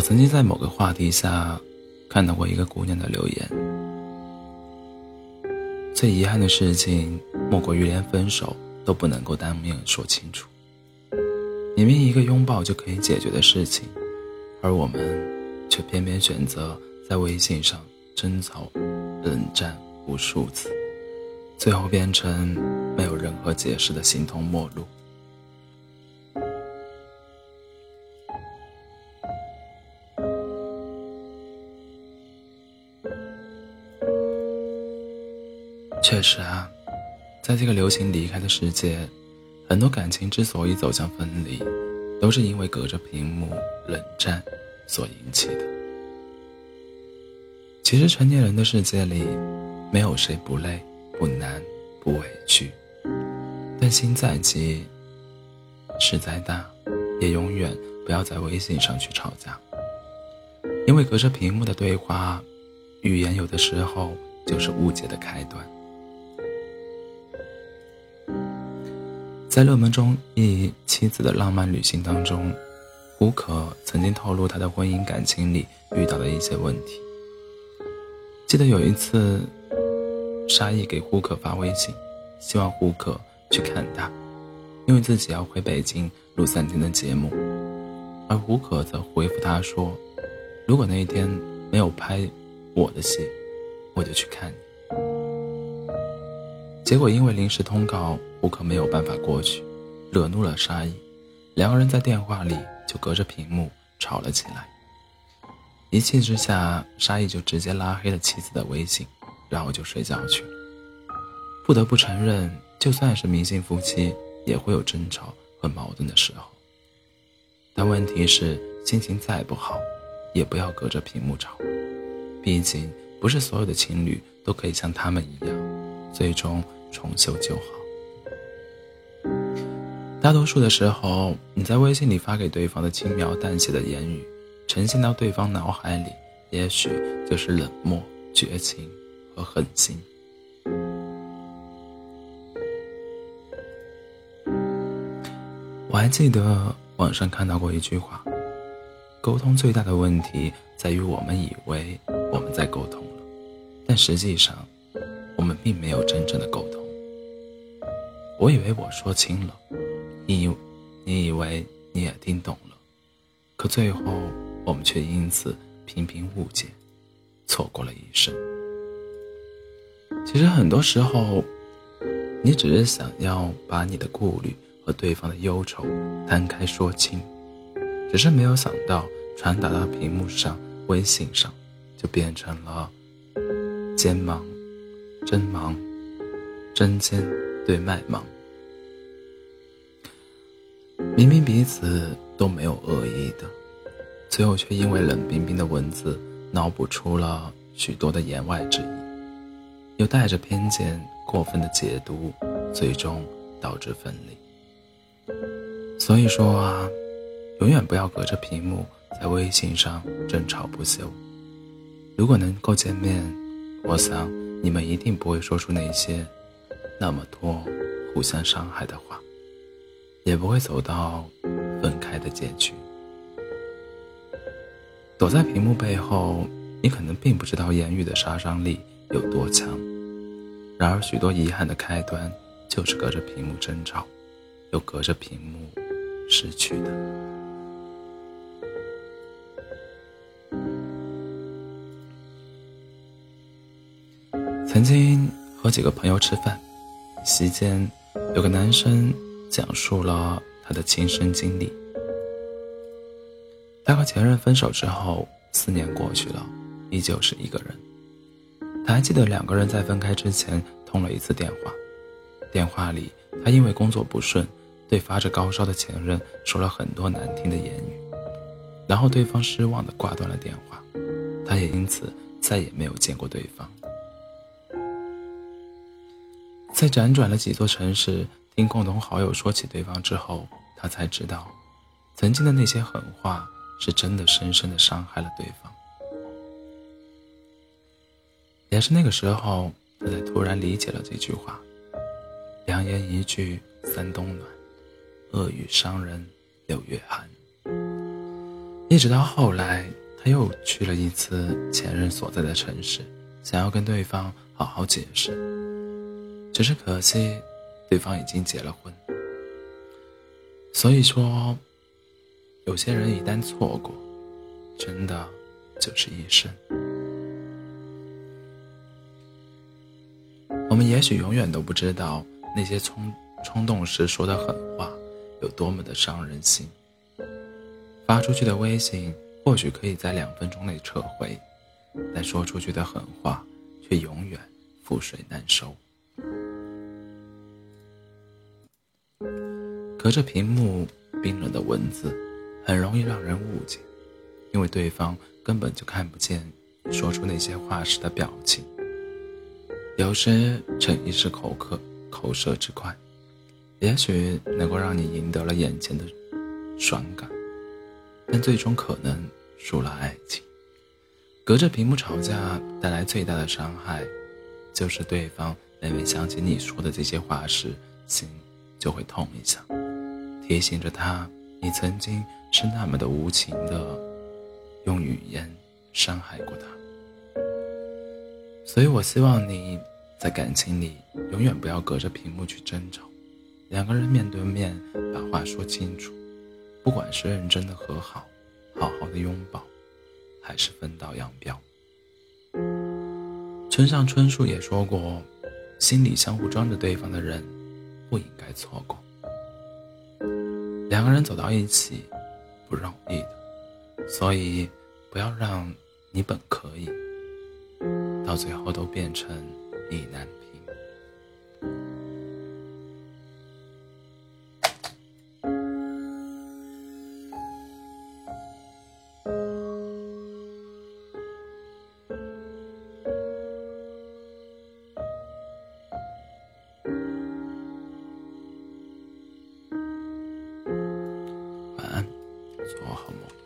我曾经在某个话题下看到过一个姑娘的留言。最遗憾的事情，莫过于连分手都不能够当面说清楚。明明一个拥抱就可以解决的事情，而我们却偏偏选择在微信上争吵、冷战无数次，最后变成没有任何解释的形同陌路。确实啊，在这个流行离开的世界，很多感情之所以走向分离，都是因为隔着屏幕冷战所引起的。其实成年人的世界里，没有谁不累、不难、不委屈，但心再急、事再大，也永远不要在微信上去吵架，因为隔着屏幕的对话，语言有的时候就是误解的开端。在热门中艺《妻子的浪漫旅行》当中，胡可曾经透露他的婚姻感情里遇到的一些问题。记得有一次，沙溢给胡可发微信，希望胡可去看他，因为自己要回北京录三天的节目，而胡可则回复他说：“如果那一天没有拍我的戏，我就去看你。”结果因为临时通告，胡可没有办法过去，惹怒了沙溢，两个人在电话里就隔着屏幕吵了起来。一气之下，沙溢就直接拉黑了妻子的微信，然后就睡觉去了。不得不承认，就算是明星夫妻，也会有争吵和矛盾的时候。但问题是，心情再不好，也不要隔着屏幕吵，毕竟不是所有的情侣都可以像他们一样，最终。重修旧好。大多数的时候，你在微信里发给对方的轻描淡写的言语，呈现到对方脑海里，也许就是冷漠、绝情和狠心。我还记得网上看到过一句话：沟通最大的问题在于我们以为我们在沟通了，但实际上，我们并没有真正的沟通。我以为我说清了，你以，你以为你也听懂了，可最后我们却因此频频误解，错过了一生。其实很多时候，你只是想要把你的顾虑和对方的忧愁摊开说清，只是没有想到传达到屏幕上、微信上，就变成了肩忙、针忙、针尖。对麦芒，明明彼此都没有恶意的，最后却因为冷冰冰的文字脑补出了许多的言外之意，又带着偏见过分的解读，最终导致分离。所以说啊，永远不要隔着屏幕在微信上争吵不休。如果能够见面，我想你们一定不会说出那些。那么多互相伤害的话，也不会走到分开的结局。躲在屏幕背后，你可能并不知道言语的杀伤力有多强。然而，许多遗憾的开端，就是隔着屏幕争吵，又隔着屏幕失去的。曾经和几个朋友吃饭。席间，有个男生讲述了他的亲身经历。他和前任分手之后，四年过去了，依旧是一个人。他还记得两个人在分开之前通了一次电话，电话里他因为工作不顺，对发着高烧的前任说了很多难听的言语，然后对方失望的挂断了电话，他也因此再也没有见过对方。在辗转了几座城市，听共同好友说起对方之后，他才知道，曾经的那些狠话是真的深深的伤害了对方。也是那个时候，他才突然理解了这句话：良言一句三冬暖，恶语伤人六月寒。一直到后来，他又去了一次前任所在的城市，想要跟对方好好解释。只是可惜，对方已经结了婚。所以说，有些人一旦错过，真的就是一生。我们也许永远都不知道，那些冲冲动时说的狠话，有多么的伤人心。发出去的微信或许可以在两分钟内撤回，但说出去的狠话却永远覆水难收。隔着屏幕冰冷的文字，很容易让人误解，因为对方根本就看不见说出那些话时的表情。有时逞一时口渴口舌之快，也许能够让你赢得了眼前的爽感。但最终可能输了爱情。隔着屏幕吵架带来最大的伤害，就是对方每每想起你说的这些话时，心就会痛一下，提醒着他你曾经是那么的无情的用语言伤害过他。所以我希望你在感情里永远不要隔着屏幕去争吵，两个人面对面把话说清楚。不管是认真的和好，好好的拥抱，还是分道扬镳。村上春树也说过，心里相互装着对方的人，不应该错过。两个人走到一起，不容易的，所以不要让你本可以，到最后都变成你难。です。あ、もう。